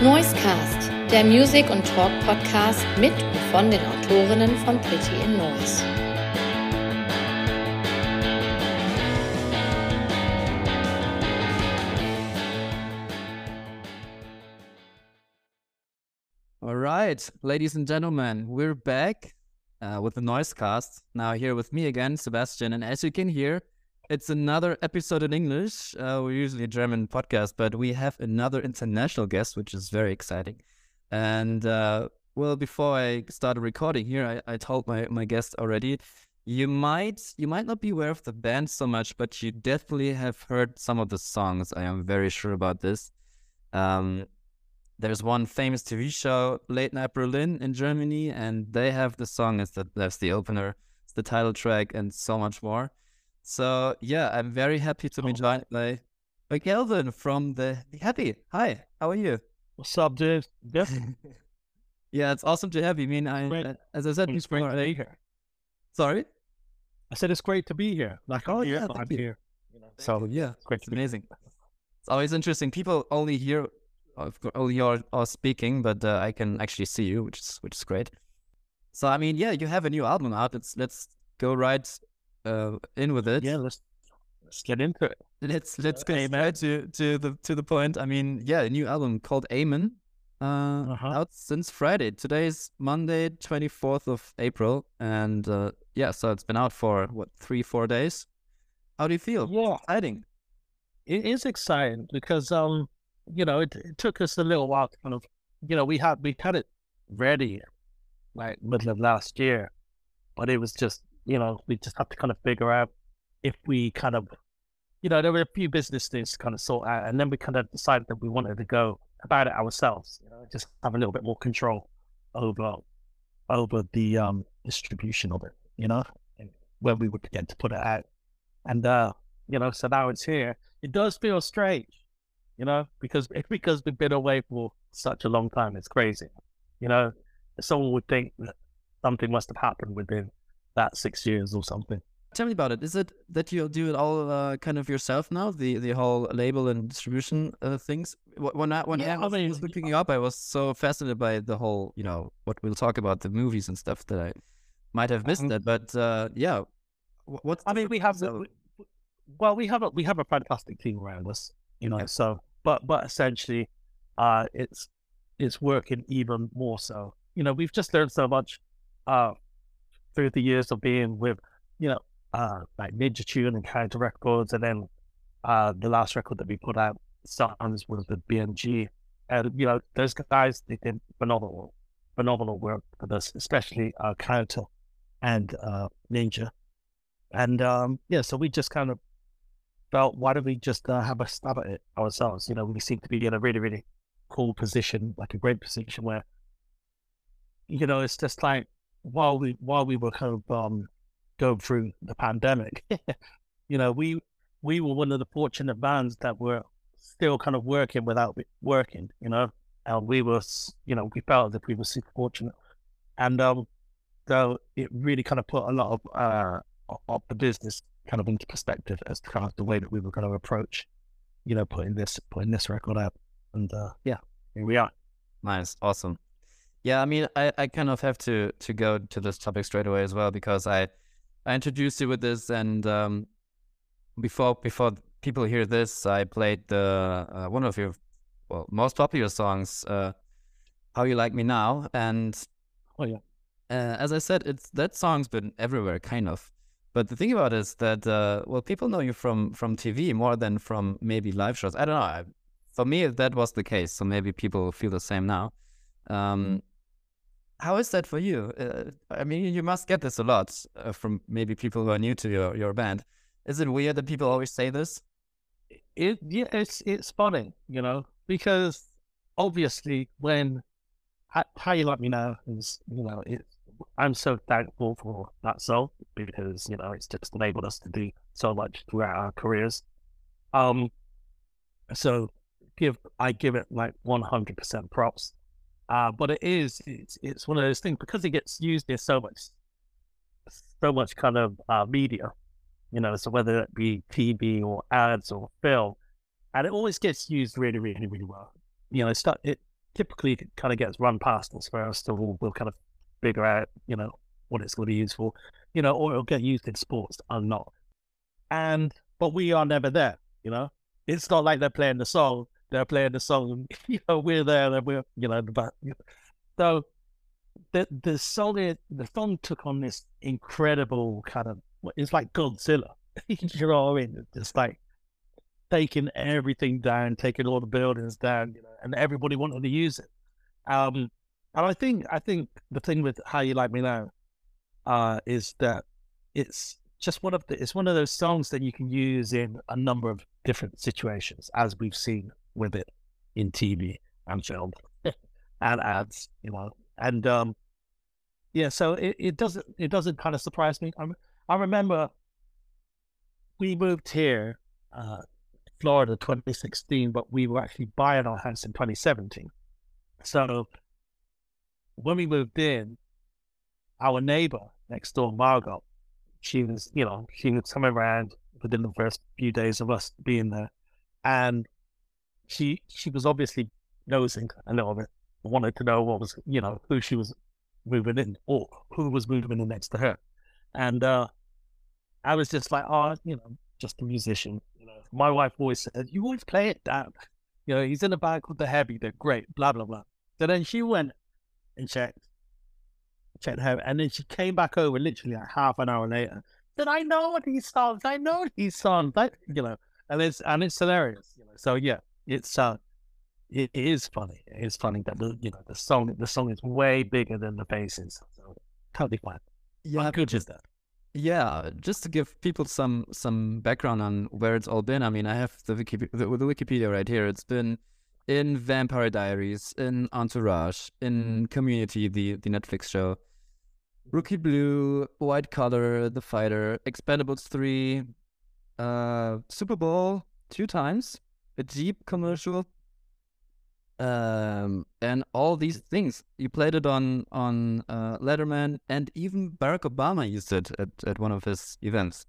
Noisecast, der Music- und Talk-Podcast mit und von den Autorinnen von Pretty in Noise. All right, ladies and gentlemen, we're back uh, with the Noisecast. Now here with me again, Sebastian, and as you can hear, it's another episode in English. Uh, we're usually a German podcast, but we have another international guest, which is very exciting. And uh, well, before I started recording here, I, I told my my guest already. You might you might not be aware of the band so much, but you definitely have heard some of the songs. I am very sure about this. Um, there's one famous TV show, Late Night Berlin in Germany, and they have the song as the that's the opener, it's the title track, and so much more. So yeah, I'm very happy to be joined by by Kelvin from the the Heavy. Hi, how are you? What's up, dude? Yes. Yeah, it's awesome to have you. I mean, I Great. as I said It's before, great to be here. sorry. I said it's great to be here. Like, Oh, oh yeah, yeah, I'm you. here. So yeah, it's great it's to be amazing. It's always interesting. People only hear only your us speaking, but uh, I can actually see you, which is which is great. So I mean, yeah, you have a new album out. Let's let's go right uh, in with it. Yeah, let's let's get into it. Let's let's go Amen. to to the to the point. I mean, yeah, a new album called Amen. Uh, Uh-huh. out since Friday. Today is Monday, twenty fourth of April, and uh, yeah, so it's been out for what three four days. How do you feel? Yeah, Exciting. it is exciting because um, you know, it, it took us a little while to kind of, you know, we had we had it ready, like middle of last year, but it was just, you know, we just had to kind of figure out if we kind of, you know, there were a few business things to kind of sort out, and then we kind of decided that we wanted to go about it ourselves, you know, just have a little bit more control over over the um distribution of it, you know, and when we would get to put it out, and uh, you know, so now it's here. It does feel strange, you know, because because we've been away for such a long time. It's crazy, you know. Someone would think that something must have happened within that six years or something. Tell me about it. Is it that you do it all uh, kind of yourself now? The the whole label and distribution uh, things. When I when Yeah, I I was, mean, was looking up, I was so fascinated by the whole, you know, what we'll talk about the movies and stuff that I might have missed that. But uh, yeah, wh- what's I mean, we have so- we- well, we have a we have a fantastic team around us, you know. Yeah. So, but but essentially, uh, it's it's working even more so. You know, we've just learned so much, uh, through the years of being with, you know, uh, like Ninja Tune and Counter Records, and then, uh, the last record that we put out, Sounds, was with BMG, and you know, those guys they did phenomenal, phenomenal work for us, especially uh, Counter and uh, Ninja. And um, yeah, so we just kind of felt, why don't we just uh, have a stab at it ourselves? You know, we seem to be in a really, really cool position, like a great position where, you know, it's just like while we while we were kind of um, going through the pandemic, you know, we we were one of the fortunate bands that were still kind of working without working, you know, and we were, you know, we felt that we were super fortunate, and um, so it really kind of put a lot of uh of the business kind of into perspective as to kind of the way that we were going to approach, you know, putting this putting this record out. And uh, yeah, here we are. Nice, awesome. Yeah, I mean, I, I kind of have to to go to this topic straight away as well because I I introduced you with this, and um, before before people hear this, I played the uh, one of your well most popular songs, uh, "How You Like Me Now," and Oh yeah, uh, as I said, it's that song's been everywhere, kind of. But the thing about it is that uh, well, people know you from from TV more than from maybe live shows. I don't know. I, for me, that was the case. So maybe people feel the same now. Um, how is that for you? Uh, I mean, you must get this a lot uh, from maybe people who are new to your, your band. Is it weird that people always say this? it yeah, it's it's funny, you know, because obviously when how, you like me now is you know it. I'm so thankful for that song because you know it's just enabled us to do so much throughout our careers. Um, so give I give it like 100 percent props. Uh, but it is it's it's one of those things because it gets used in so much so much kind of uh, media, you know. So whether it be TV or ads or film, and it always gets used really, really, really well. You know, it's it typically kind of gets run past us first, we'll, we'll kind of figure out, you know, what it's going to be used for, you know, or it'll get used in sports or not. And, but we are never there, you know? It's not like they're playing the song, they're playing the song, you know, we're there, and we're, you know, but, so the, the song, the song took on this incredible kind of, it's like Godzilla, you know what I mean? It's like, taking everything down, taking all the buildings down, you know, and everybody wanted to use it. Um, and I think I think the thing with How You Like Me Now uh, is that it's just one of the it's one of those songs that you can use in a number of different situations, as we've seen with it in TV and film and ads, you know. And um, yeah, so it, it doesn't it doesn't kind of surprise me. I, I remember we moved here uh, Florida 2016, but we were actually buying our house in 2017. So when we moved in, our neighbor next door, Margot, she was, you know, she was coming around within the first few days of us being there. And she she was obviously nosing a little bit, wanted to know what was, you know, who she was moving in or who was moving in next to her. And uh I was just like, oh, you know, just a musician. You know, my wife always said, "You always play it down." You know, he's in a band called the Heavy. They're great. Blah blah blah. So then she went and checked, checked her, and then she came back over literally like half an hour later. Said, "I know these songs. I know these songs." Like, you know, and it's and it's hilarious. You know, so yeah, it's uh, it is funny. It is funny that the you know the song the song is way bigger than the faces. So totally fine. Yeah, How good is that? Yeah, just to give people some some background on where it's all been. I mean, I have the, Wikip- the, the Wikipedia right here. It's been in Vampire Diaries, in Entourage, in Community, the the Netflix show, Rookie Blue, White Collar, The Fighter, Expendables three, uh, Super Bowl two times, a Jeep commercial, um, and all these things. You played it on on uh, Letterman, and even Barack Obama used it at, at one of his events.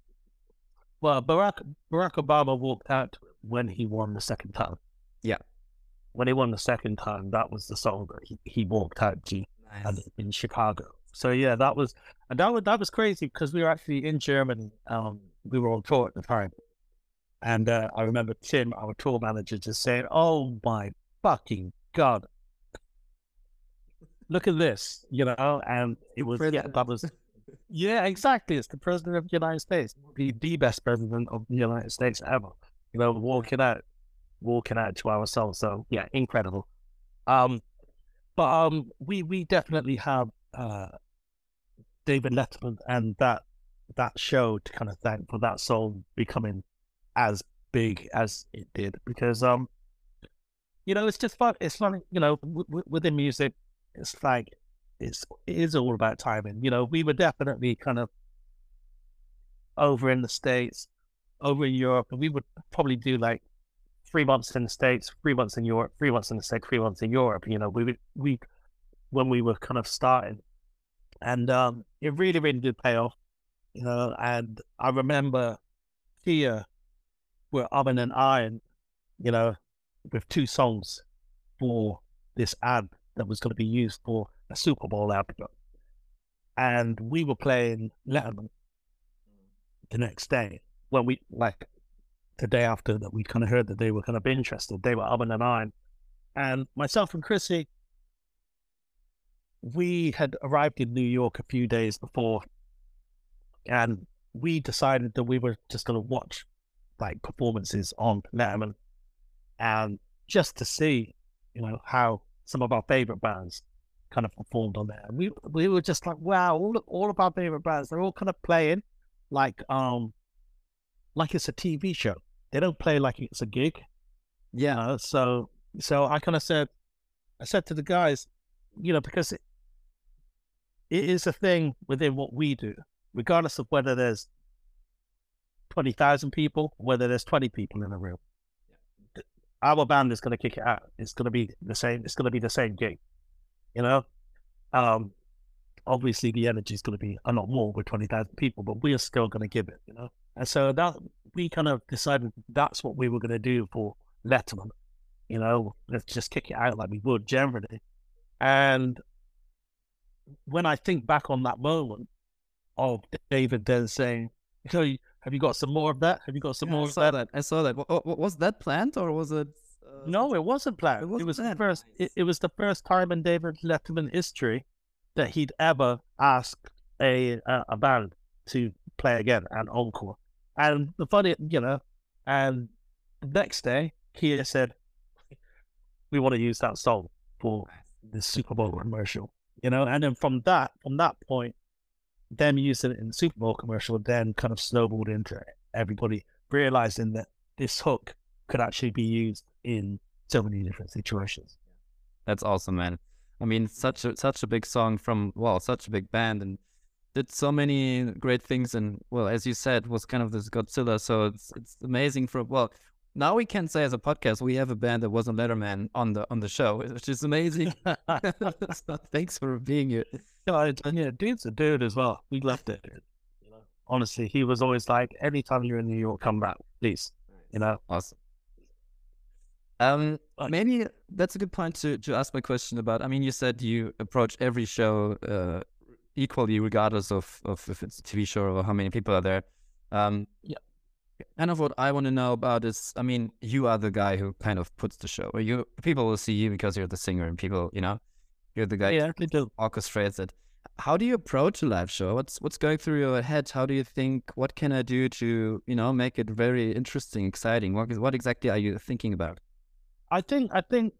Well, Barack Barack Obama walked out when he won the second time. Yeah, when he won the second time, that was the song that he, he walked out to nice. in Chicago. So yeah, that was and that was that was crazy because we were actually in Germany. Um, we were on tour at the time, and uh, I remember Tim, our tour manager, just saying, "Oh my fucking god. Look at this, you know, and it was president. yeah, that was yeah, exactly. It's the president of the United States, the the best president of the United States ever. You know, walking out, walking out to ourselves. So yeah, incredible. Um, but um, we we definitely have uh David Letterman and that that show to kind of thank for that song becoming as big as it did because um you know, it's just fun. It's fun, you know, w- w- within music, it's like, it's, it is all about timing. You know, we were definitely kind of over in the States, over in Europe, and we would probably do like three months in the States, three months in Europe, three months in the States, three months in Europe. You know, we would, we, when we were kind of starting, and um, it really, really did pay off. You know, and I remember here were oven and iron, you know, with two songs for this ad that was going to be used for a Super Bowl advert. And we were playing Letterman the next day when we, like, the day after that, we kind of heard that they were kind of interested. They were oven and iron. And myself and Chrissy, we had arrived in New York a few days before, and we decided that we were just going to watch like performances on Letterman and just to see, you know, how some of our favorite bands kind of performed on there. And we we were just like, wow, all all of our favorite bands, they're all kind of playing like um like it's a TV show. They don't play like it's a gig. Yeah. so so I kind of said I said to the guys, you know, because it, it is a thing within what we do, regardless of whether there's twenty thousand people, whether there's twenty people in a room our band is going to kick it out. It's going to be the same. It's going to be the same gig, you know. Um, obviously the energy is going to be a lot more with twenty thousand people, but we are still going to give it, you know. And so that we kind of decided that's what we were going to do for Letterman, You know, let's just kick it out like we would generally. And when I think back on that moment of David then saying, you know, have you got some more of that? Have you got some Yeah, more I of saw that? that. I saw that. Wa- was that planned or was it? Uh, No, it wasn't planned. It It, wasn't was the planned. first. It, it was the first time in David Letterman history that he'd ever asked a a, a band to play again and encore. And the funny, you know, and the next day he said, "We want to use that song for the Super Bowl commercial." You know, and then from that from that point, them using it in the Super Bowl commercial then kind of snowballed into everybody realizing that this hook could actually be used in so many different situations. That's awesome, man. I mean, such a such a big song from well, such a big band, and did so many great things. And well, as you said, was kind of this Godzilla. So it's it's amazing. For well, now we can say as a podcast we have a band that wasn't Letterman on the on the show, which is amazing. so thanks for being here. And- and yeah, dude's a dude as well. We loved it. You know, honestly, he was always like, anytime you're in New York, come back, please. You know, Awesome. Um, maybe that's a good point to to ask my question about. I mean, you said you approach every show uh, equally, regardless of of if it's a TV show or how many people are there. Um, Yeah. Kind of what I want to know about is, I mean, you are the guy who kind of puts the show. You people will see you because you're the singer, and people, you know, you're the guy yeah, do. orchestrates it. How do you approach a live show? What's what's going through your head? How do you think? What can I do to you know make it very interesting, exciting? What what exactly are you thinking about? I think, I think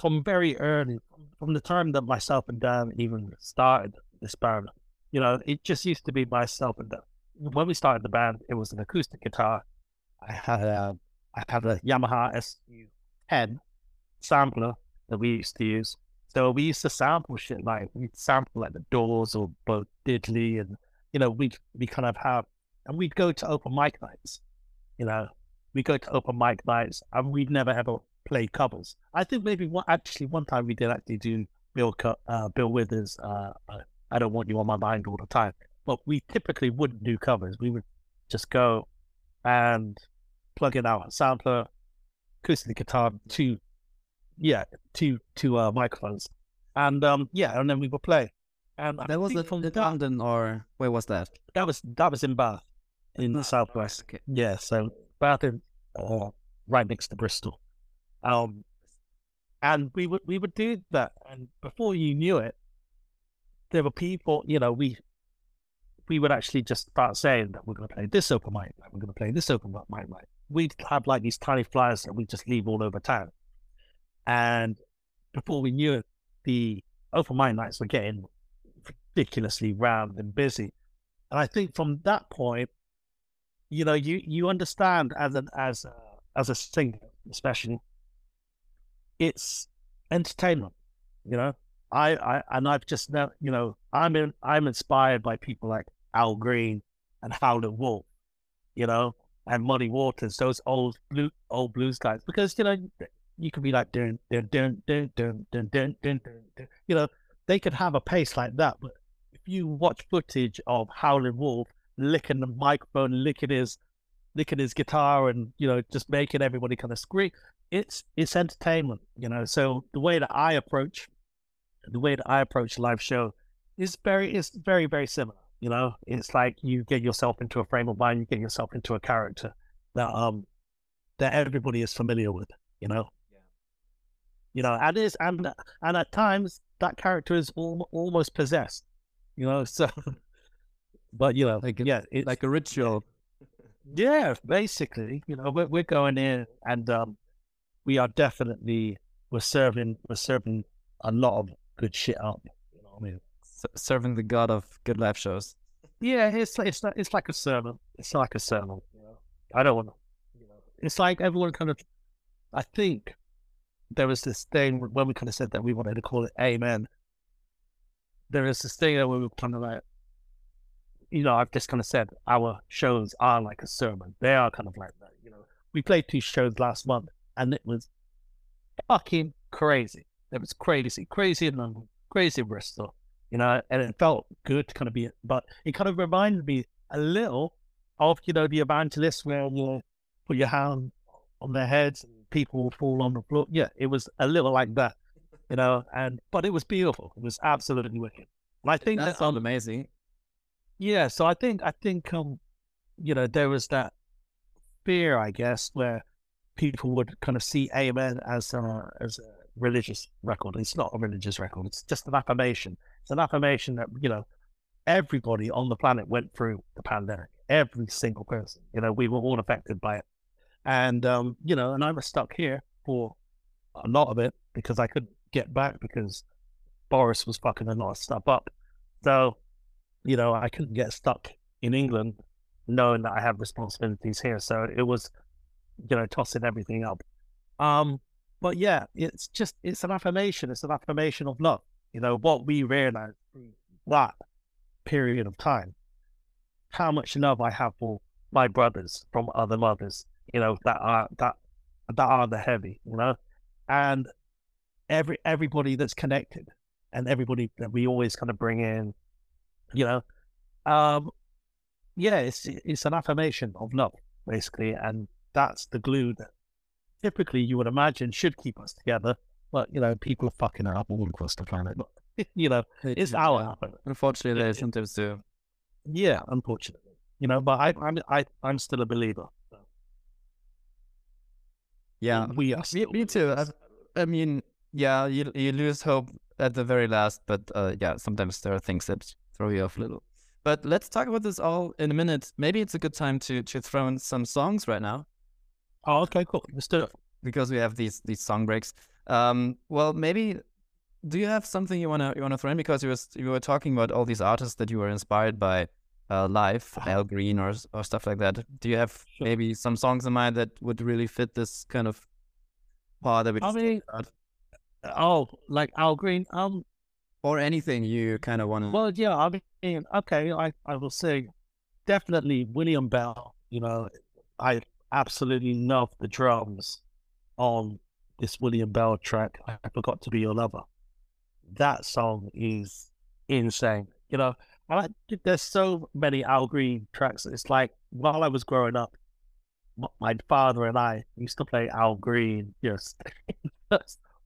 from very early, from the time that myself and Dan even started this band, you know, it just used to be myself and Dan. When we started the band, it was an acoustic guitar. I had a, I had a Yamaha SU10 sampler that we used to use. So we used to sample shit like we'd sample like the Doors or Bo Diddley, and you know we'd we kind of have, and we'd go to open mic nights. You know, we go to open mic nights, and we'd never ever play covers. I think maybe one actually one time we did actually do Bill uh, Bill Withers. Uh, I don't want you on my mind all the time, but we typically wouldn't do covers. We would just go and plug in our sampler, acoustic guitar, two, yeah, two two uh, microphones, and um, yeah, and then we would play. And I That was think it from in that, London or where was that? that was that was in Bath, in the southwest. Okay. Yeah, so Bath in uh, right next to Bristol. Um, and we would we would do that, and before you knew it, there were people. You know, we we would actually just start saying that we're going to play this open mic, night, we're going to play this open mic. night. We'd have like these tiny flyers that we just leave all over town, and before we knew it, the open mic nights were getting ridiculously round and busy. And I think from that point, you know, you you understand as an as a, as a singer, especially, it's entertainment. You know, I I and I've just now, you know, I'm in, I'm inspired by people like Al Green and Howlin' Wolf, you know, and Muddy Waters, those old blue old blues guys, because you know you could be like dun dun dun dun dun dun dun dun you know, they could have a pace like that, but if you watch footage of Howlin' Wolf licking the microphone, licking his licking his guitar and, you know, just making everybody kind of scream. It's it's entertainment, you know. So the way that I approach the way that I approach live show is very is very, very similar. You know, it's like you get yourself into a frame of mind, you get yourself into a character that um that everybody is familiar with, you know. Yeah. You know, and is and and at times that character is al- almost possessed, you know. So, but you know, Like a- yeah, it's Like a ritual. yeah, basically, you know, we're we're going in and um, we are definitely we're serving we're serving a lot of good shit up. You know what I mean? Serving the god of good live shows. Yeah, it's it's it's like a sermon. It's like a sermon. I don't want to. It's like everyone kind of. I think there was this thing when we kind of said that we wanted to call it Amen. There is this thing that we were kind of like, you know, I've just kind of said our shows are like a sermon. They are kind of like that. You know, we played two shows last month, and it was fucking crazy. It was crazy, crazy in London, crazy in Bristol you know, and it felt good to kind of be, but it kind of reminded me a little of, you know, the evangelists where you put your hand on their heads and people will fall on the floor. Yeah, it was a little like that, you know. And but it was beautiful. It was absolutely wicked. And I think That that, sounds um, amazing. yeah. So I think I think um, you know, there was that fear, I guess, where people would kind of see Amen as a as a religious record. It's not a religious record. It's just an affirmation. It's an affirmation that you know everybody on the planet went through the pandemic. Every single person. You know, we were all affected by it. And um, you know, and I was stuck here for a lot of it because I couldn't get back because Boris was fucking a lot of stuff up. So, you know, I couldn't get stuck in England knowing that I have responsibilities here. So it was, you know, tossing everything up. Um, but yeah, it's just it's an affirmation. It's an affirmation of love. You know, what we realized that period of time, how much love I have for my brothers from other mothers, you know, that are that that are the heavy, you know, and every everybody that's connected and everybody that we always kind of bring in, you know, um, yeah, it's it's an affirmation of love basically, and that's the glue that typically you would imagine should keep us together. But you know, people are fucking up all across the planet. But you know, it's our happen. Unfortunately, it- they it- sometimes do. Yeah, unfortunately, you know. But I, I'm I, I'm still a believer. So Yeah, we are. me, Still me too. I. I mean, yeah, you you lose hope at the very last, but uh, yeah, sometimes there are things that throw you off a little. But let's talk about this all in a minute. Maybe it's a good time to to throw in some songs right now Oh, okay, cool. Let's do it. because we have these these song breaks. Um, well, maybe do you have something you wanna you wanna throw in because you was you were talking about all these artists that you were inspired by uh, live, Al Green or or stuff like that. Do you have Sure. maybe some songs in mind that would really fit this kind of part that we mean, about? oh, like Al Green. Um, or anything you kind of want to? Well, yeah, I mean, okay, I, I will say definitely William Bell. You know, I absolutely love the drums on this William Bell track. I forgot to be your lover. That song is insane. You know, I like, there's so many Al Green tracks. It's like while I was growing up, my father and I used to play Al Green just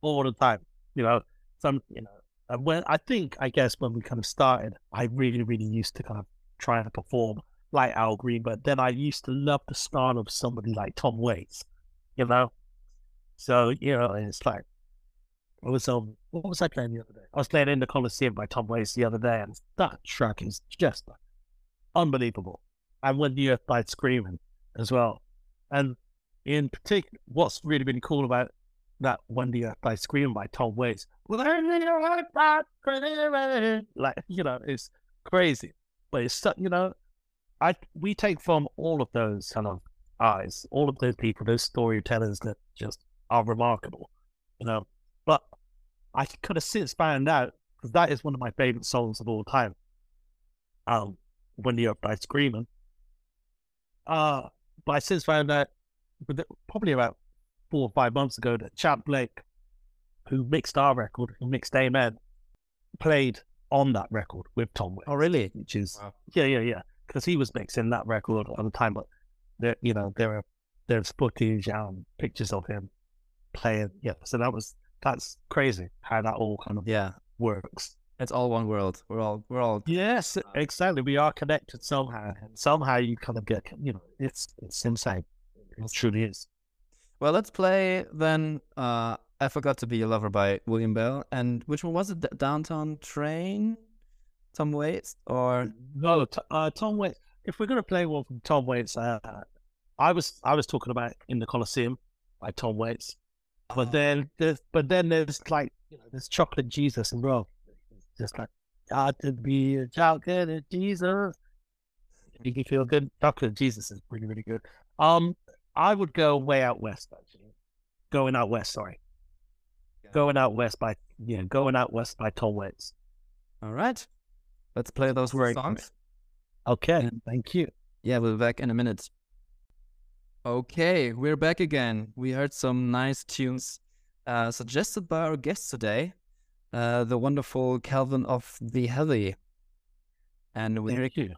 all the time. You know, some you know and when I think, I guess when we kind of started, I really, really used to kind of try and perform like Al Green, but then I used to love the style of somebody like Tom Waits, you know. So you know, and it's like I was um, what was I playing the other day? I was playing in the Coliseum by Tom Waits the other day, and that track is just unbelievable. And when the Earth died screaming as well, and in particular, what's really, been cool about that when the Earth died screaming by Tom Waits, like you know, it's crazy, but it's you know, I we take from all of those kind of eyes, all of those people, those storytellers that just are remarkable, you know. But I kind of since found out because that is one of my favorite songs of all time. Um, when the Earth died screaming. Uh, but I since found out, probably about four or five months ago, that Chad Blake, who mixed our record, who mixed Amen, played on that record with Tom Waits. oh, really? Which is Wow. yeah, yeah, yeah. Because he was mixing that record at the time, but there, you know, there are there's footage and pictures of him playing. Yeah, so that was that's crazy how that all kind of Yeah, works. it's all one world. We're all we're all Yes, exactly. We are connected somehow, and somehow you kind of get, you know, it's it's insane. It truly is. Well, let's play then. Uh, I forgot to be a lover by William Bell, and which one was it? D- Downtown Train, Tom Waits, or No, t- uh, Tom Waits. If we're gonna play one from Tom Waits, uh, I was I was talking about in the Coliseum by Tom Waits, but then there's but then there's like you know there's Chocolate Jesus and bro, just like got to be a chocolate Jesus. You feel good. Chocolate Jesus is really really good. Um, I would go way out west actually. Going out west, sorry. Going out west by yeah, going out west by Tom Waits. all right. Let's play those songs. Okay, Yeah. thank you. Yeah, we'll be back in a minute. Okay, we're back again. We heard some nice tunes uh, suggested by our guest today, uh, the wonderful Kelvin of the Heavy. And we Thank you.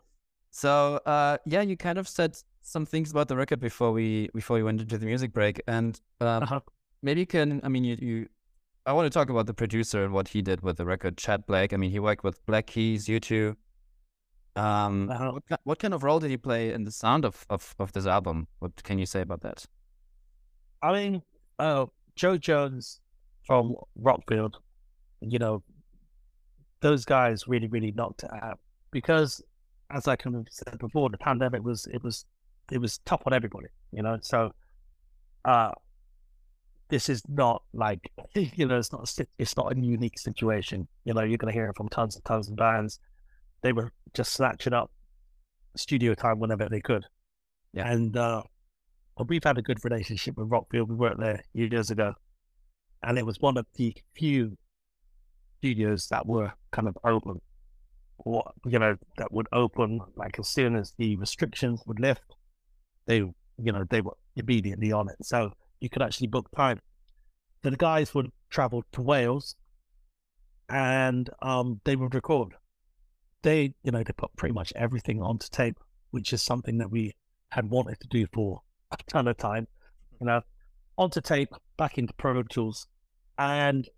So, uh, yeah, you kind of said some things about the record before we before we went into the music break, and um, Uh-huh. maybe you can. I mean, you, you. I want to talk about the producer and what he did with the record, Chad Blake. I mean, he worked with Black Keys, U2. Um, what, what kind of role did he play in the sound of, of, of this album? What can you say about that? I mean, uh, Joe Jones from Rockfield, you know, those guys really, really knocked it out because, as I kind of said before, the pandemic was it was it was tough on everybody, you know. So, uh, this is not like you know, it's not a it's not a unique situation. You know, you're going to hear it from tons and tons of bands. They were just snatching up studio time whenever they could, Yeah. and uh, well, we've had a good relationship with Rockfield. We worked there years ago, and it was one of the few studios that were kind of open, or you know, that would open like as soon as the restrictions would lift. They, you know, they were immediately on it, so you could actually book time. So the guys would travel to Wales, and um, they would record. They, you know, they put pretty much everything onto tape, which is something that we had wanted to do for a ton of time, you know, onto tape, back into Pro Tools. And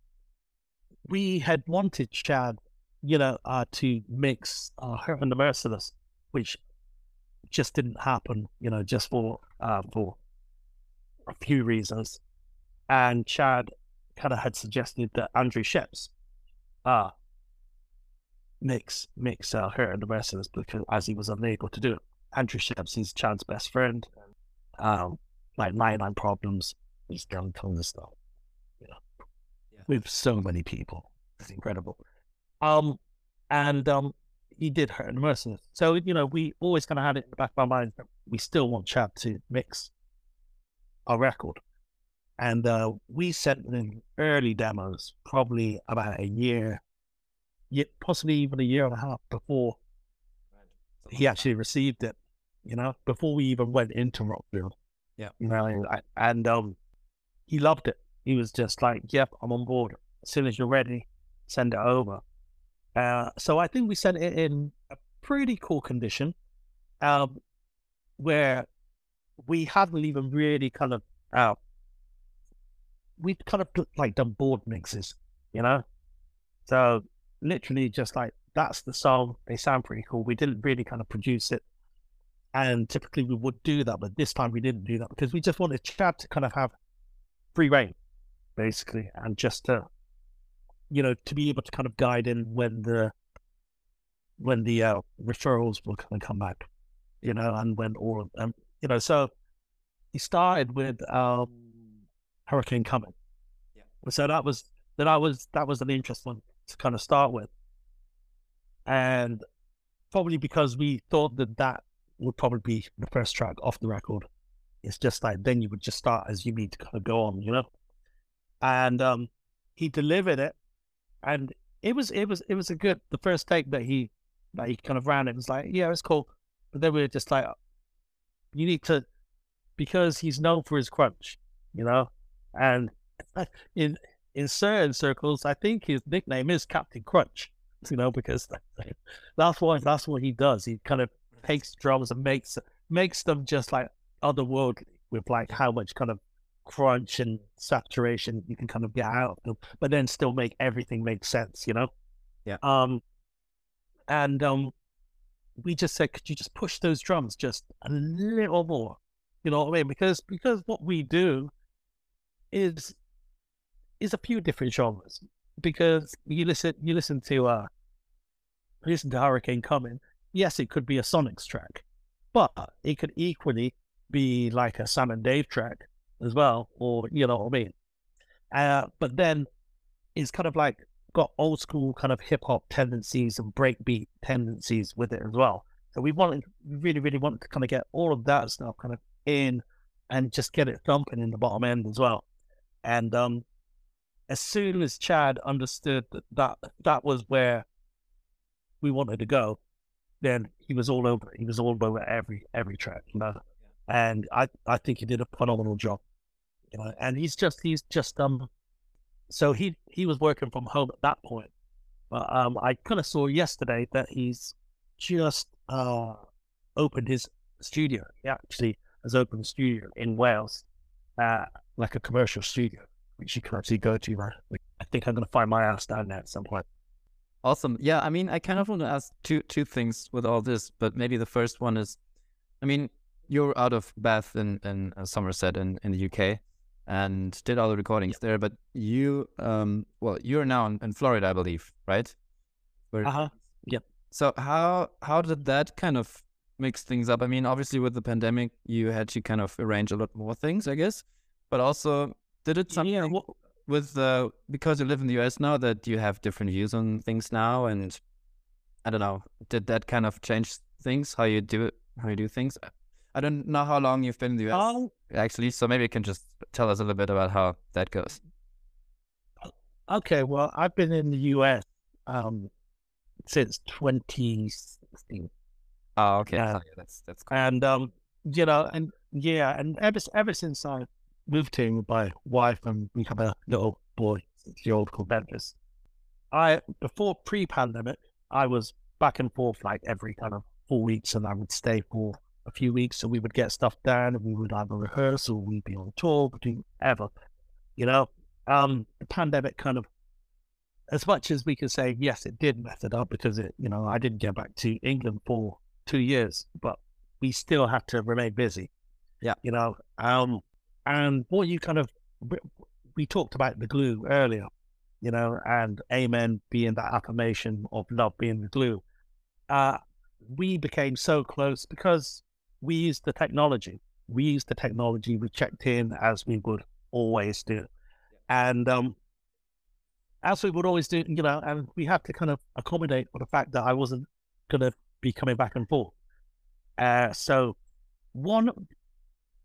we had wanted Chad, you know, uh, to mix uh, Hurt and the Merciless, which just didn't happen, you know, just for uh, for a few reasons. And Chad kind of had suggested that Andrew Scheps uh, mix mix uh, Hurt and the Merciless because as he was unable to do it. Andrew Scheps is Chad's best friend. Um, like 99 Problems, he's done tons of stuff. You know, Yeah. with so many people. It's incredible. Um, and um, he did Hurt and the Merciless. So, you know, we always kind of had it in the back of our minds that we still want Chad to mix our record. And uh, we sent them early demos, probably about a year, yeah, possibly even a year and a half before he actually received it, you know, before we even went into Rockfield. Yeah. You know, and, um, he loved it. He was just like, yep, I'm on board. As soon as you're ready, send it over. Uh, so I think we sent it in a pretty cool condition, um, where we hadn't even really kind of, uh, we'd kind of like done board mixes, you know? So literally just like, that's the song. They sound pretty cool. We didn't really kind of produce it. And typically we would do that, but this time we didn't do that because we just wanted Chad to kind of have free reign, basically, and just to, you know, to be able to kind of guide in when the when the uh, referrals were going to come back, you know, and when all of them, you know, so he started with um, Hurricane Coming. Yeah. So that was that I was that was an interesting one to kind of start with, and probably because we thought that that would probably be the first track off the record. It's just like then you would just start as you need to kind of go on, you know. And um, he delivered it, and it was it was it was a good the first take that he that he kind of ran. It was like yeah, it's cool, but then we were just like, you need to because he's known for his crunch, you know, and in in certain circles, I think his nickname is Captain Crunch, you know, because that's what that's what he does. He kind of takes drums and makes makes them just like otherworldly with like how much kind of crunch and saturation you can kind of get out of them, but then still make everything make sense, you know? Yeah. Um and um we just said, could you just push those drums just a little more? You know what I mean? Because because what we do is is a few different genres. Because you listen you listen to uh you listen to Hurricane Coming, yes, it could be a Sonics track, but it could equally be like a Sam and Dave track as well, or you know what I mean. Uh, but then it's kind of like got old school kind of hip hop tendencies and breakbeat tendencies with it as well. So we wanted, really, really wanted to kind of get all of that stuff kind of in and just get it thumping in the bottom end as well. And um, as soon as Chad understood that that, that was where we wanted to go, then he was all over it. He was all over every every track, you know. And I I think he did a phenomenal job, you know. And he's just he's just um, so he he was working from home at that point, but um, I kind of saw yesterday that he's just uh opened his studio. He actually has opened a studio in Wales, uh, like a commercial studio, which you can actually go to. Right? I think I'm going to find my ass down there at some point. Awesome. Yeah, I mean, I kind of want to ask two two things with all this, but maybe the first one is, I mean, you're out of Bath in in uh, Somerset in in the UK, and did all the recordings there. But you, um, well, you're now in, in Florida, I believe, right? Uh huh. Yep. So how how did that kind of mix things up? I mean, obviously with the pandemic, you had to kind of arrange a lot more things, I guess. But also, did it something Yeah. With uh, because you live in the US now that you have different views on things now, and I don't know, did that kind of change things how you do it, how you do things? I don't know how long you've been in the US um, actually, so maybe you can just tell us a little bit about how that goes. okay. Well, I've been in the US um, since 2016. Oh, okay, Yeah. Oh, yeah, that's that's cool. and um, you know, and yeah, and ever ever since I moved here with my wife and we have a little boy, the old called Memphis. I before pre-pandemic, I was back and forth like every kind of four weeks, and I would stay for a few weeks, and we would get stuff done, and we would have a rehearsal, we'd be on tour, we'd do whatever, you know. Um, the pandemic kind of, as much as we can say, yes, it did mess it up because it, you know, I didn't get back to England for two years, but we still had to remain busy. Yeah. You know, um, and what you kind of, we, talked about the glue earlier, you know, and amen being that affirmation of love being the glue. Uh, we became so close because we used the technology. We used the technology. We checked in as we would always do. And, um, as we would always do, you know, and we had to kind of accommodate for the fact that I wasn't going to be coming back and forth. Uh, so one,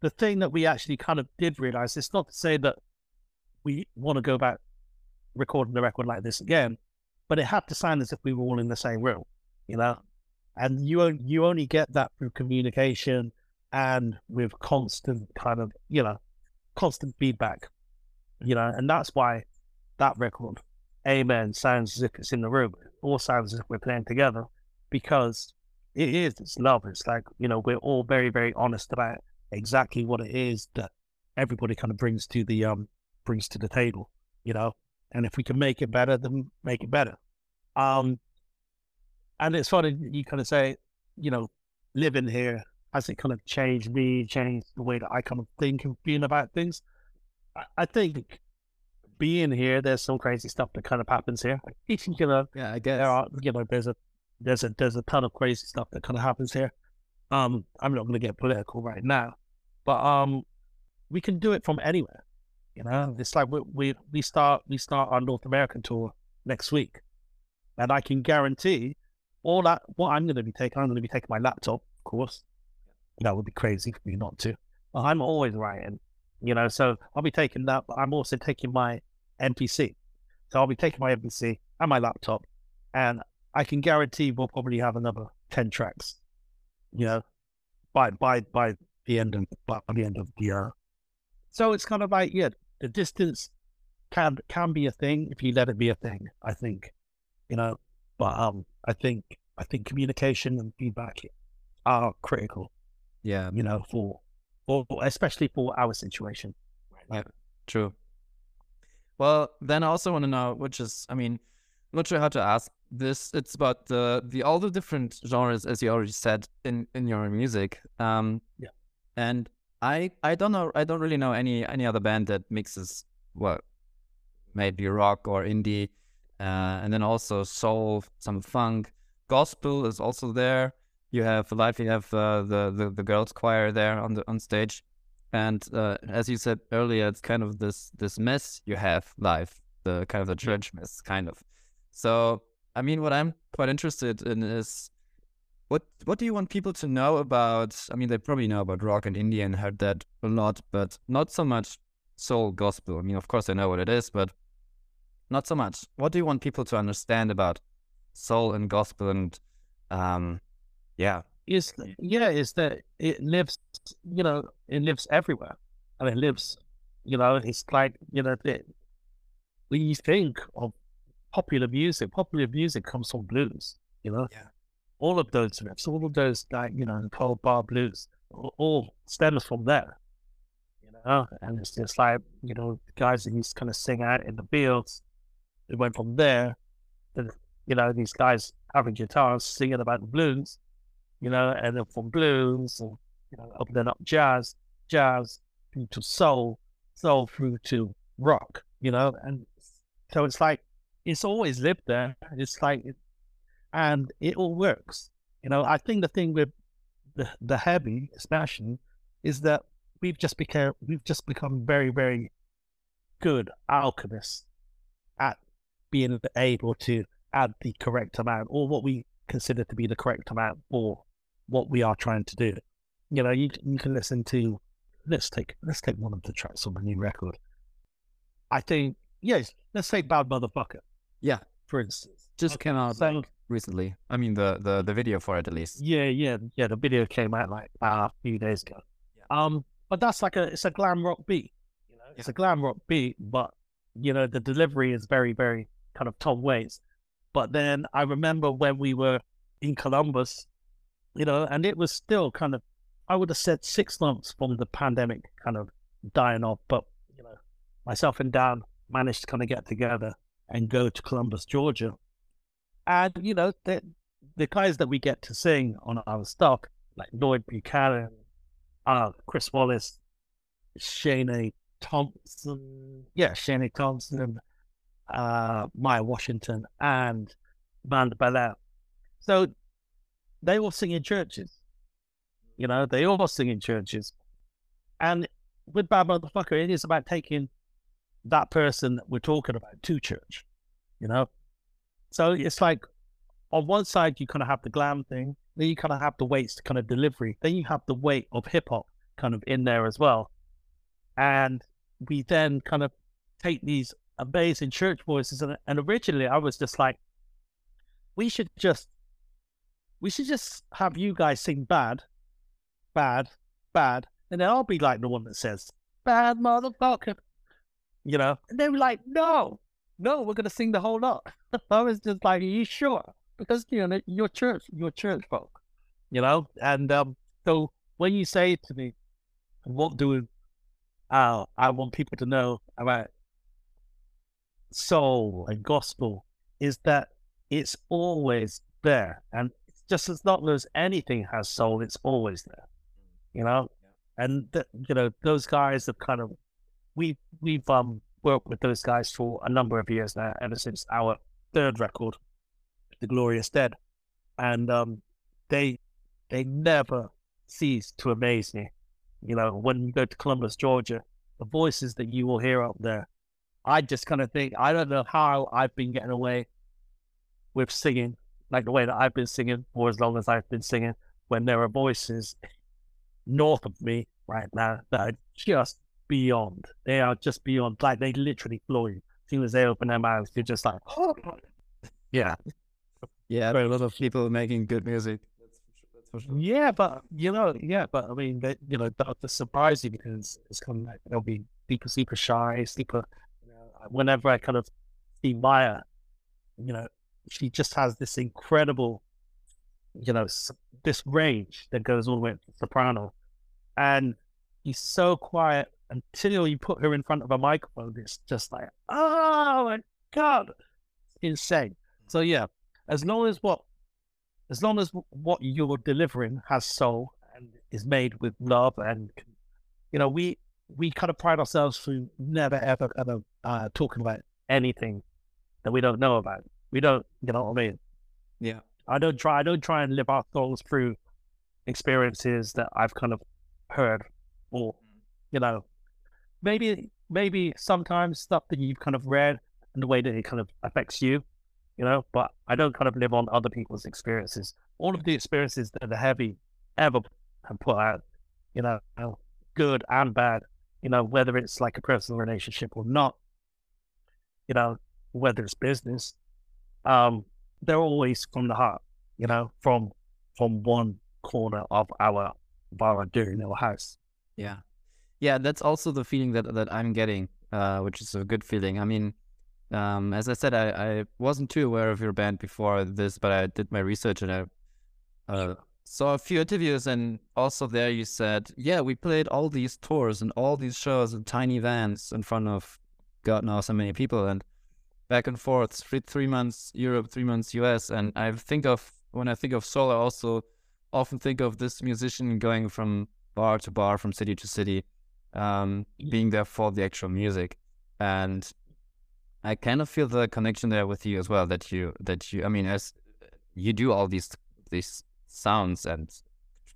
the thing that we actually kind of did realize, it's not to say that we want to go back recording the record like this again, but it had to sound as if we were all in the same room, you know. And you on- you only get that through communication and with constant kind of you know constant feedback, you know. And that's why that record, Amen, sounds as if it's in the room. It all sounds as if we're playing together because it is. It's love. It's like you know we're all very very honest about exactly what it is that everybody kind of brings to the um brings to the table, you know. And if we can make it better, then make it better. Um, and it's funny you kind of say, you know, living here has it kind of changed me, changed the way that I kind of think and feel about things. I, I think being here, there's some crazy stuff that kind of happens here. you know, Yeah, I guess. there are you know there's a there's a there's a ton of crazy stuff that kind of happens here. Um, I'm not going to get political right now, but um, we can do it from anywhere. You know, it's like we we we start we start our North American tour next week, and I can guarantee all that what I'm going to be taking. I'm going to be taking my laptop, of course. That would be crazy for me not to. But I'm always writing, you know. So I'll be taking that, but I'm also taking my MPC. So I'll be taking my MPC and my laptop, and I can guarantee we'll probably have another ten tracks, you know, by by by the end of by the end of the year. So it's kind of like yeah, the distance can can be a thing if you let it be a thing. I think, you know, but um, I think I think communication and feedback are critical, Yeah, you know, for for especially for our situation. Right yeah, True. Well, then I also want to know, which is, I mean, not sure how to ask this. It's about the the all the different genres, as you already said in in your music. Um, Yeah. And I I don't know. I don't really know any any other band that mixes well, maybe rock or indie, uh, and then also soul, some funk, gospel is also there. You have live. You have uh, the the the girls choir there on the on stage. And uh, as you said earlier, it's kind of this this mess you have live, the kind of the church mess, kind of. So, I mean, what I'm quite interested in is what what do you want people to know about? I mean, they probably know about rock and indie and heard that a lot, but not so much soul gospel. I mean, of course, they know what it is, but not so much. What do you want people to understand about soul and gospel and um, yeah, is yeah is that it lives you know it lives everywhere and it lives you know it's like you know you think of popular music popular music comes from blues you know Yeah. all of those riffs, all of those like you know cold bar blues, all, all stems from there. You know, and it's just like you know guys that used to kind of sing out in the fields. It went from there, to, you know, these guys having guitars singing about blues, you know, and then from blues, and, you know, opening up jazz, jazz through to soul, soul through to rock, you know, and so it's like it's always lived there. It's like, and it all works. You know, I think the thing with the the heavy, especially, is that we've just become we've just become very very good alchemists at being able to add the correct amount or what we consider to be the correct amount for what we are trying to do. You know, you you can listen to let's take let's take one of the tracks on the new record. I think yes, let's take Bad Motherfucker. Yeah. For instance. Just okay, came out so, like, recently. I mean the, the the video for it at least. Yeah, yeah, yeah. The video came out like uh, a few days ago. Yeah. Um but that's like a it's a glam rock beat. You know, it's yeah. a glam rock beat, but you know, the delivery is very, very kind of Tom Waits. But then I remember when we were in Columbus, you know, and it was still kind of, I would have said six months from the pandemic kind of dying off. But, you know, myself and Dan managed to kind of get together and go to Columbus, Georgia. And, you know, the, the guys that we get to sing on our stuff, like Lloyd Buchanan, uh, Chris Wallace, Shane Thompson, yeah, Shane Thompson, uh, Maya Washington, and Amanda Belair. So they all sing in churches. You know, they all sing in churches. And with Bad Motherfucker, it is about taking that person that we're talking about to church, you know? So it's like on one side, you kind of have the glam thing, then you kind of have the Waits to kind of delivery, then you have the weight of hip hop kind of in there as well. And we then kind of take these amazing church voices. And, and originally I was just like, we should just, we should just have you guys sing bad, bad, bad. And then I'll be like the one that says, bad motherfucker, you know? And they were like, no, no, we're going to sing the whole lot. I was just like, are you sure? Because, you know, your church, your church folk, you know? And um, so when you say to me, what do uh, I want people to know about soul and gospel is that it's always there. And just as long as anything has soul, it's always there, you know? And, th- you know, those guys have kind of, we, we've um, worked with those guys for a number of years now, ever since our third record, The Glorious Dead. And um, they, they never cease to amaze me. You know, when you go to Columbus, Georgia, the voices that you will hear up there, I just kind of think, I don't know how I've been getting away with singing like the way that I've been singing for as long as I've been singing when there are voices north of me right now that are just beyond. They are just beyond. Like they literally floor you. As soon as they open their mouths, you're just like, oh. yeah. Yeah, there a lot of people making good music. Yeah, but you know, yeah, but I mean, they, you know, that, that surprise you because it's kind of like they'll be super, super shy, super. You know, whenever I kind of see Maya, you know, she just has this incredible, you know, this range that goes all the way to soprano, and he's so quiet until you put her in front of a microphone. It's just like, oh my god, insane. So yeah, as long as what as long as what you're delivering has soul and is made with love and you know we we kind of pride ourselves through never ever ever uh, talking about anything that we don't know about we don't you know what i mean yeah i don't try i don't try and live our souls through experiences that i've kind of heard or you know maybe maybe sometimes stuff that you've kind of read and the way that it kind of affects you you know, but I don't kind of live on other people's experiences. All of the experiences that the heavy ever have put out, you know, good and bad, you know, whether it's like a personal relationship or not, you know, whether it's business, um, they're always from the heart, you know, from from one corner of our of our doing our house. Yeah. Yeah, that's also the feeling that that I'm getting, uh, which is a good feeling. I mean, um, as I said, I, I wasn't too aware of your band before this, but I did my research and I uh, saw a few interviews, and also there you said, yeah, we played all these tours and all these shows in tiny vans in front of God knows how many people, and back and forth, three, three months Europe, three months US. And I think of, when I think of soul, I also often think of this musician going from bar to bar, from city to city, um, being there for the actual music. And I kind of feel the connection there with you as well. That you, that you, I mean, as you do all these these sounds and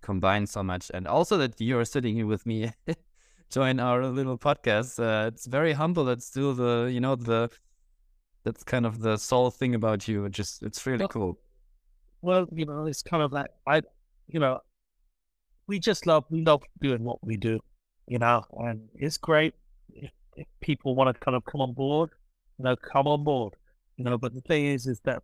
combine so much, and also that you are sitting here with me, join our little podcast. Uh, it's very humble. It's still the, you know, the that's kind of the soul thing about you. It just it's really Well, cool. Well, you know, it's kind of like I, you know, we just love we love doing what we do, you know, and it's great if, if people want to kind of come on board, you know, come on board, you know. But the thing is, is that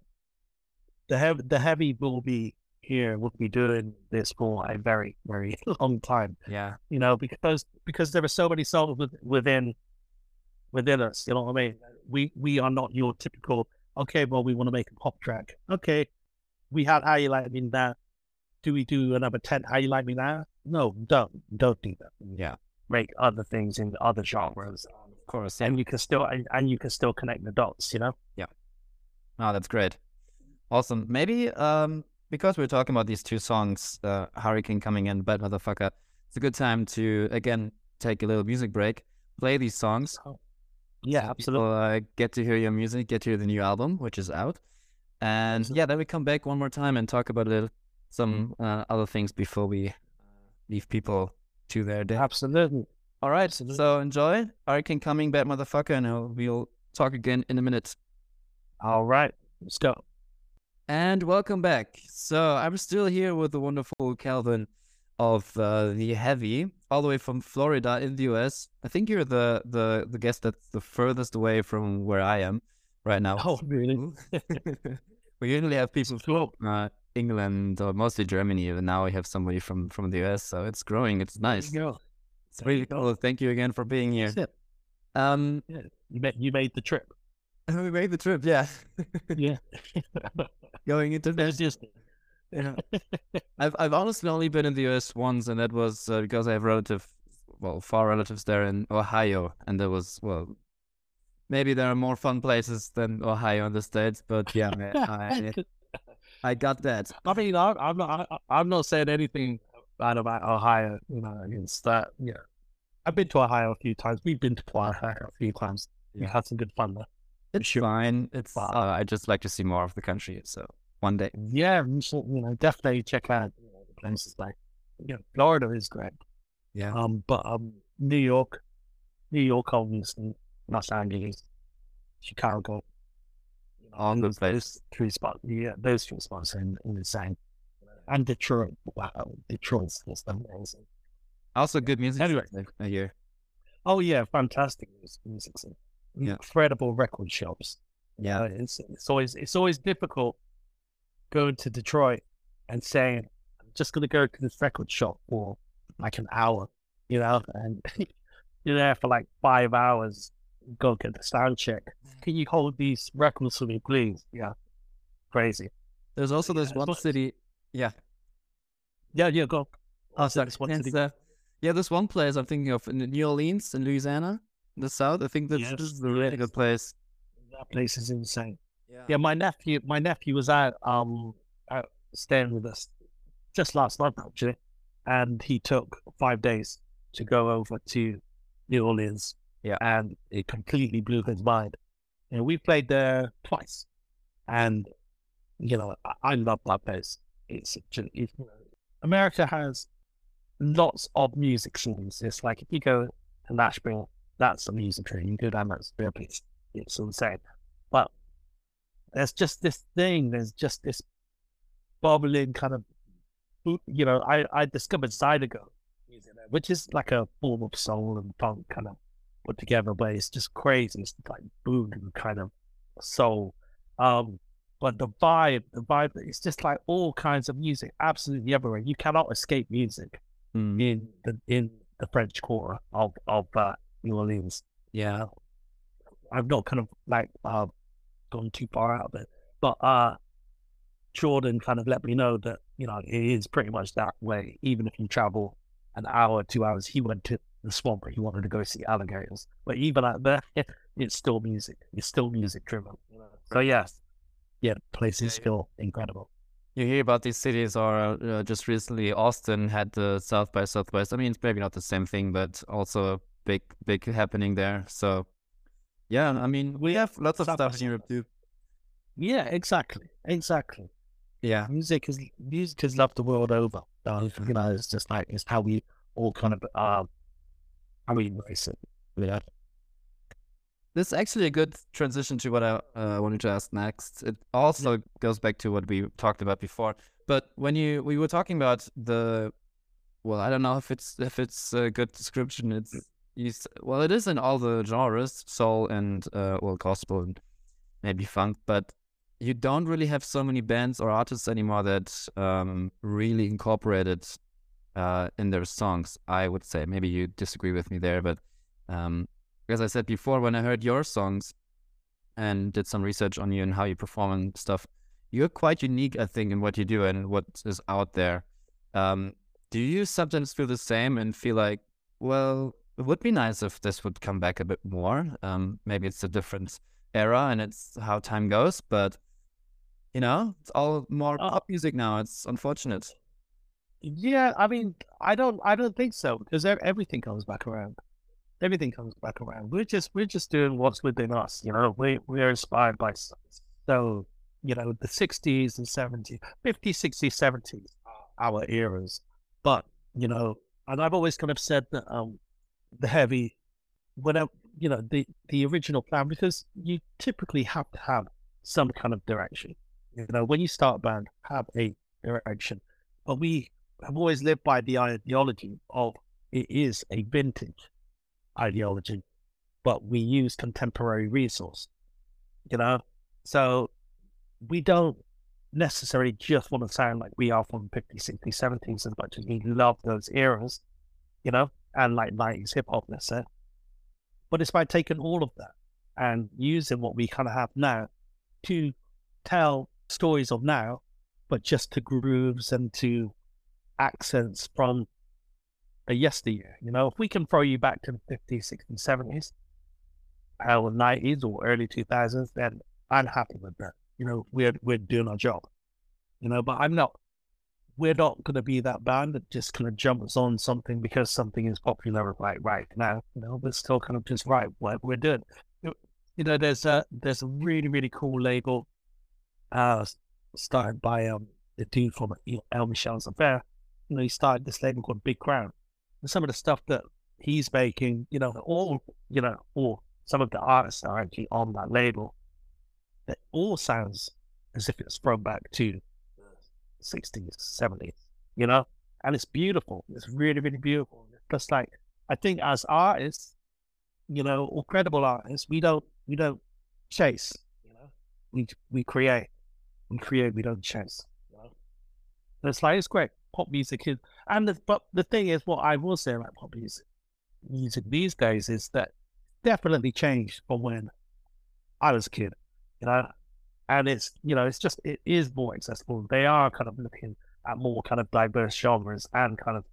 the heavy the heavy will be here. We'll be doing this for a very very long time, Yeah. you know, because because there are so many songs with, within within us. You know what I mean? We we are not your typical. Okay, well, we want to make a pop track. Okay, we had how you like me now. Do we do another ten? How you like me now? No, don't don't do that. Yeah. Make other things in other genres, Of course. Yeah. and you can still and, and you can still connect the dots. You know? Yeah. Oh, that's great. Awesome. Maybe um because we're talking about these two songs, uh, Hurricane coming in, Bad Motherfucker, it's a good time to again take a little music break, play these songs. Yeah, so absolutely. People, uh, get to hear your music, get to hear the new album, which is out. And Absolutely. yeah, then we come back one more time and talk about a little, some uh, other things before we uh, leave people to their day. Absolutely. All right. Absolutely. So enjoy Hurricane coming, Bad Motherfucker, and we'll talk again in a minute. All right, let's go. And welcome back. So I'm still here with the wonderful Kelvin of uh, the Heavy, all the way from Florida in the US. I think you're the the the guest that's the furthest away from where I am right now. Oh, really? we usually have people Cool. uh, England or mostly Germany, and now we have somebody from from the US. So it's growing. It's nice. There. It's There really cool. Thank you again for being here. Um, Yeah, you made you made the trip. we made the trip. Yeah, Yeah. going into There's just Yeah. I've I've honestly only been in the US once, and that was uh, because I have relative, well, far relatives there in Ohio, and there was well, maybe there are more fun places than Ohio in the states, but yeah, man, I I got that. I mean, I, I'm not. I, I'm not saying anything bad about Ohio. You know, against that. Yeah, I've been to Ohio a few times. We've been to Ohio a few times. We Yeah. had some good fun there. It's sure. fine. It's Wow. uh, I just like to see more of the country. So one day, Yeah, you should, you know, definitely check out you know, places like. You know, Florida is great. yeah, Um, but um, New York, New York, obviously, Los Angeles, Chicago. You know, All good those- Those three spots, yeah, those three spots in, in the same. And Detroit, wow, Detroit's just amazing. also good music. Anyway. I hear. Oh yeah, fantastic music. Yeah. incredible record shops. Yeah, Uh, it's it's always it's always difficult going to Detroit and saying I'm just gonna go to this record shop for like an hour, you know, and you're there for like five hours. Go get the sound check. Can you hold these records for me, please? Yeah, crazy. there's also this it's one city. Yeah, Yeah, yeah, go. Oh, sorry. What's It's, uh, yeah, there's one place I'm thinking of in New Orleans, in Louisiana, in the south. I think that's Yes, this is a really yes. good place. that place is insane. Yeah. Yeah, my nephew, my nephew was out, um, out staying with us just last month actually, and he took five days to go over to New Orleans. Yeah. and it completely blew his mind. You know, we played there twice, and you know, I, I love that place. It's, it's America has lots of music scenes. It's like if you go to Nashville, that's the music scene. You go down that Nashville, it's it's insane. But there's just this thing. There's just this bubbling kind of, you know. I I discovered Zydeco music which is like a form of soul and funk kind of put together, but it's just crazy. It's like boom kind of soul. Um, but the vibe, the vibe, it's just like all kinds of music, absolutely everywhere. You cannot escape music Mm, in the in the French Quarter of of uh, New Orleans. yeah. I've not kind of like uh, gone too far out of it, but uh, Jordan kind of let me know that you know, it is pretty much that way. Even if you travel an hour, two hours, he went to the swamp. He wanted to go see alligators. But even out there, it's still music. It's still music driven. You know? So yes, yeah, the place is still incredible. You hear about these cities, or uh, just recently, Austin had the South by Southwest. I mean, it's maybe not the same thing, but also a big, big happening there. So, yeah, I mean, we have lots of South stuff in Europe too. Yeah, exactly, exactly. Yeah, Music is music is loved the world over. Uh, you know, it's just like it's how we all kind of uh, we embrace it. You know? this is actually a good transition to what I uh, wanted to ask next. It also goes back to what we talked about before. But when you we were talking about the, well, I don't know if it's if it's a good description. It's you, well, it is in all the genres, soul and uh, well, gospel and maybe funk. But you don't really have so many bands or artists anymore that um, really incorporated uh, in their songs. I would say maybe you disagree with me there, but um, as I said before, when I heard your songs and did some research on you and how you perform and stuff, you're quite unique, I think, in what you do and what is out there. Um, do you sometimes feel the same and feel like, well, it would be nice if this would come back a bit more? Um, maybe it's a different era and it's how time goes, but you know, it's all more Uh, pop music now. It's unfortunate. Yeah, I mean, I don't, I don't think so because everything comes back around. Everything comes back around. We're just, we're just doing what's within us. You know, we we're inspired by so, you know, the '60s and '70s, '50s, '60s, '70s, our eras. But you know, and I've always kind of said that um, the heavy, whatever, you know, the the original plan because you typically have to have some kind of direction. You know, when you start a band, have a direction. But we have always lived by the ideology of it is a vintage ideology, but we use contemporary resource. You know, so we don't necessarily just want to sound like we are from 50s, 60s, 70s as much as we love those eras, you know, and like 90s hip hop, let's say. But it's by taking all of that and using what we kind of have now to tell stories of now, but just to grooves and to accents from a yesteryear. You know, if we can throw you back to the 50s, 60s, 70s, or 90s or early 2000s, then I'm happy with that. You know, we're we're doing our job. You know, but I'm not. We're not going to be that band that just kind of jumps on something because something is popular right right now. You know, we're still kind of just right what we're doing. You know, there's a there's a really really cool label, uh, started by um the dude from El Michels Affair. He started this label called Big Crown. And some of the stuff that he's making, you know, all you know, all some of the artists are actually on that label. That all sounds as if it's thrown back to the sixties, seventies, you know? And it's beautiful. It's really, really beautiful. Just like I think as artists, you know, or credible artists, we don't we don't chase, you know. We we create. We create, we don't chase. You know? It's like it's great. Pop music is and the, but the thing is what I will say about pop music music these days is that definitely changed from when I was a kid, you know. And it's you know, it's just it is more accessible. They are kind of looking at more kind of diverse genres and kind of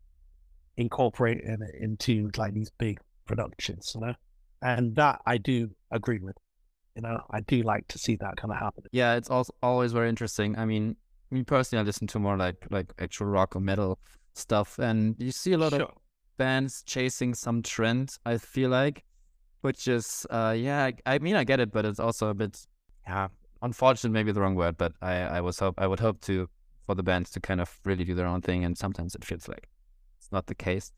incorporating it into like these big productions, you know. And that I do agree with. You know, I do like to see that kind of happen. Yeah, it's also always very interesting. I mean, me personally, I listen to more like like actual rock or metal stuff, and you see a lot of bands chasing some trend. I feel like, which is, uh, yeah, I, I mean, I get it, but it's also a bit, yeah, unfortunate, maybe the wrong word, but I, I was hope, I would hope to for the bands to kind of really do their own thing, and sometimes it feels like it's not the case.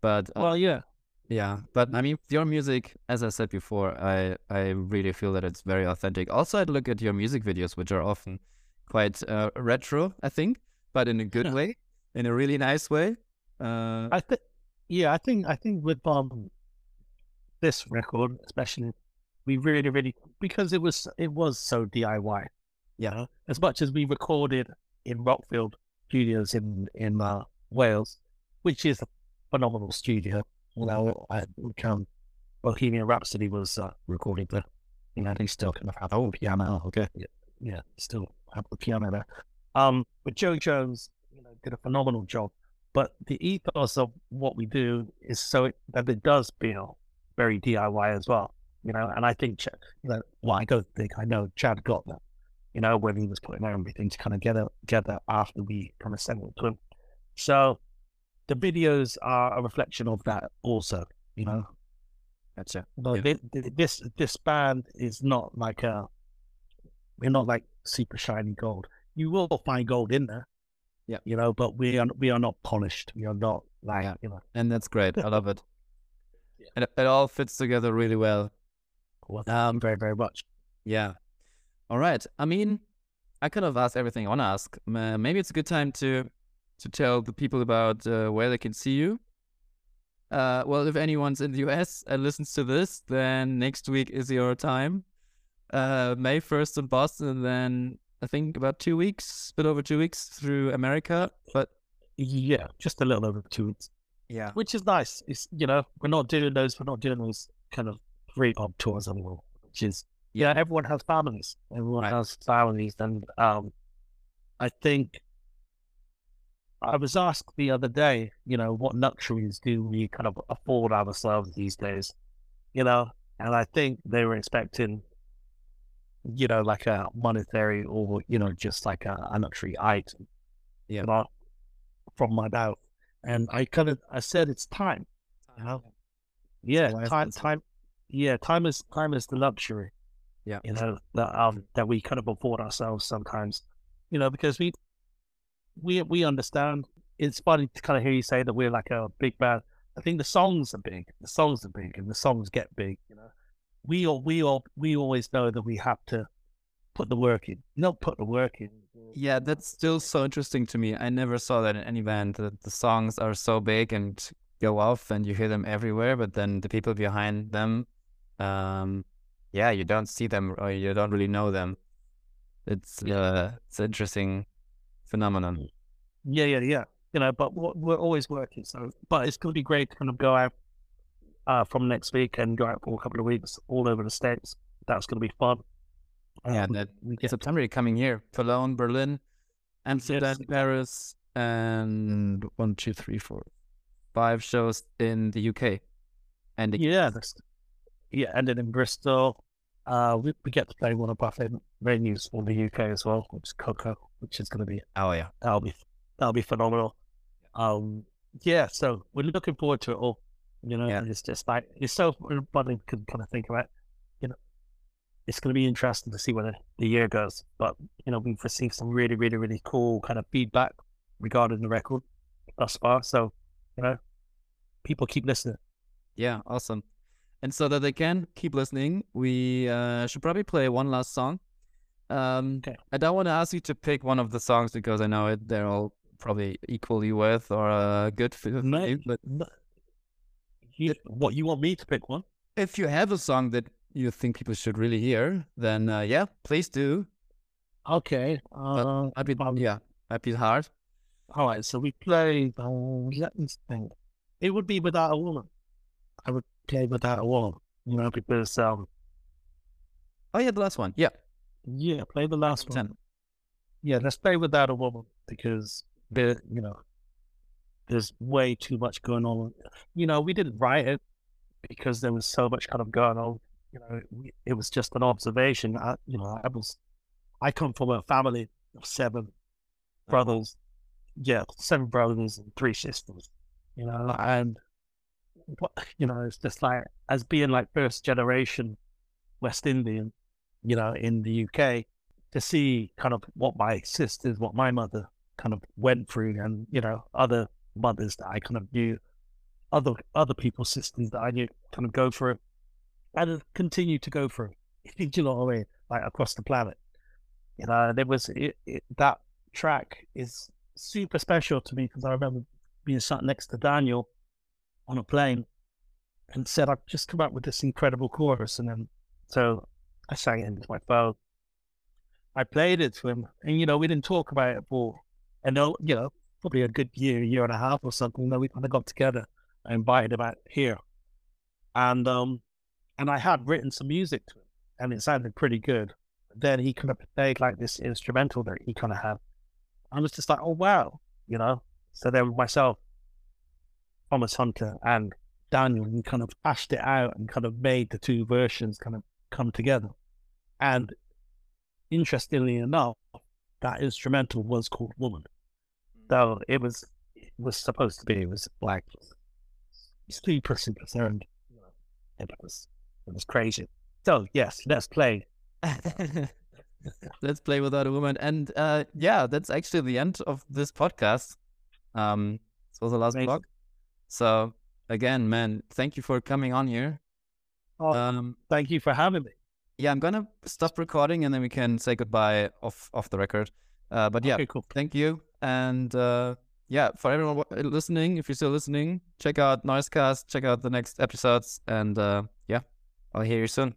But uh, Well, yeah, yeah, but I mean, your music, as I said before, I I really feel that it's very authentic. Also, I'd look at your music videos, which are often quite uh, retro, I think, but in a good Yeah. way, in a really nice way. Uh, I think, yeah, I think, I think with um this record, especially, we really, really because it was it was so DIY. You know, as much as we recorded in Rockfield Studios in in uh, Wales, which is a phenomenal studio. You know, I, which, um, Bohemian Rhapsody was uh, recorded there. You know, they still kind of have oh piano. Okay, yeah, yeah, still the piano there. Um, but Joe Jones know, did a phenomenal job. But the ethos of what we do is so it, that it does feel very DIY as well, you know. And I think, Ch- you know, well, I don't think I know Chad got that, you know, when he was putting everything to kind of get together after we kind of sent it to him. So the videos are a reflection of that also, you know. That's it. But Yeah. thi- thi- this this band is not like a we're not like super shiny gold. You will find gold in there, Yeah. you know, but we are we are not polished. We are not like Yeah. you know. And that's great. I love it. Yeah. And it, it all fits together really well. Well, Um, very very much. Yeah. All right. I mean, I kind of asked everything I want to ask. Uh, maybe it's a good time to to tell the people about uh, where they can see you. Uh, well, if anyone's in the US and listens to this, then next week is your time. Uh, May 1st in Boston, and then I think about two weeks, a bit over two weeks through America. But Yeah, just a little over two weeks, yeah, which is nice. It's you know we're not doing those. We're not doing those kind of free pop tours anymore. Which is yeah, everyone has families. Everyone Right. has families, and um, I think I was asked the other day, you know, what luxuries do we kind of afford ourselves these days? You know, and I think they were expecting, you know, like a monetary or, you know, just like a, a luxury item. Yeah. You know, from my mouth. And I kind of, I said it's time. You know? Yeah, time, time. Yeah, time is time is the luxury. Yeah. you know that um that we kind of afford ourselves sometimes. You know, because we we we understand. It's funny to kind of hear you say that we're like a big band. I think the songs are big. The songs are big, and the songs get big. You know, we all we all we always know that we have to put the work in. You don't put the work in. Yeah, that's still so interesting to me. I never saw that in any band that the songs are so big and go off and you hear them everywhere, but then the people behind them, um, yeah, you don't see them or you don't really know them. It's uh, it's an interesting phenomenon. Yeah, yeah, yeah. You know, but we're, we're always working. So, but it's going to be great to kind of go out uh, from next week and go out for a couple of weeks all over the states. That's going to be fun. Yeah, Um, that get September you're coming here, Cologne, Berlin, Amsterdam, Yes. Paris, and one, two, three, four, five shows in the UK. And the- Yeah, yeah, and then in Bristol, uh, we, we get to play one of our favorite venues in the UK as well, which is Coco, which is going to be oh yeah, that'll be that'll be phenomenal. Um, yeah, so we're looking forward to it all. You know, Yeah. and it's just like it's so funny to kind of think about. You know, it's going to be interesting to see where the, year goes. But you know, we've received some really, really, really cool kind of feedback regarding the record thus far. So, you know, people keep listening. Yeah, awesome. And so that they can keep listening, we uh, should probably play one last song. Um, Okay. I don't want to ask you to pick one of the songs because I know it, they're all probably equally worth or uh, good for No, you. But no. You, what you want me to pick one? if you have a song that you think people should really hear, then uh, yeah, please do. Okay. Uh, I'd be um, yeah, be hard. All right, so we play. Uh, let me think. It would be without a woman. I would play without a woman, you know, because um, Oh yeah, the last one. Yeah, yeah, play the last one. ten. Yeah, let's play without a woman because there, you know, there's way too much going on. You know, we didn't write it because there was so much kind of going on. You know, it, it was just an observation. I, you know, I was, I come from a family of seven uh-huh. brothers. Yeah, seven brothers and three sisters. You know, and what you know, it's just like as being like first generation West Indian, you know, in the UK, to see kind of what my sisters, what my mother kind of went through, and you know, other mothers that I kind of knew, other other people's sisters that I knew kind of go through, and continue to go through. Do you know what I mean? Like across the planet, you know. It was it, it, that track is super special to me because I remember being sat next to Daniel on a plane and said, I've just come up with this incredible chorus. And then, so I sang it into my phone. I played it to him. And, you know, we didn't talk about it for, and, you know, probably a good year, year and a half or something. Then we kind of got together. I invited him out here. And, um, and I had written some music to him and it sounded pretty good. Then he kind of played like this instrumental that he kind of had. I was just like, oh, wow. you know. So then myself, Thomas Hunter, and Daniel, we kind of hashed it out and kind of made the two versions kind of come together. And interestingly enough, that instrumental was called Woman. So it was it was supposed to be it was like super super sound. It was it was crazy. So yes, let's play. let's play without a woman. And uh, yeah, that's actually the end of this podcast. Um, this was the last Amazing. block. So again, man, thank you for coming on here. Oh, Um, thank you for having me. yeah, I'm gonna stop recording and then we can say goodbye off off the record. Uh, but yeah, Okay, cool. thank you. And uh, yeah, for everyone listening, if you're still listening, check out Noisecast, check out the next episodes, and uh, yeah, I'll hear you soon.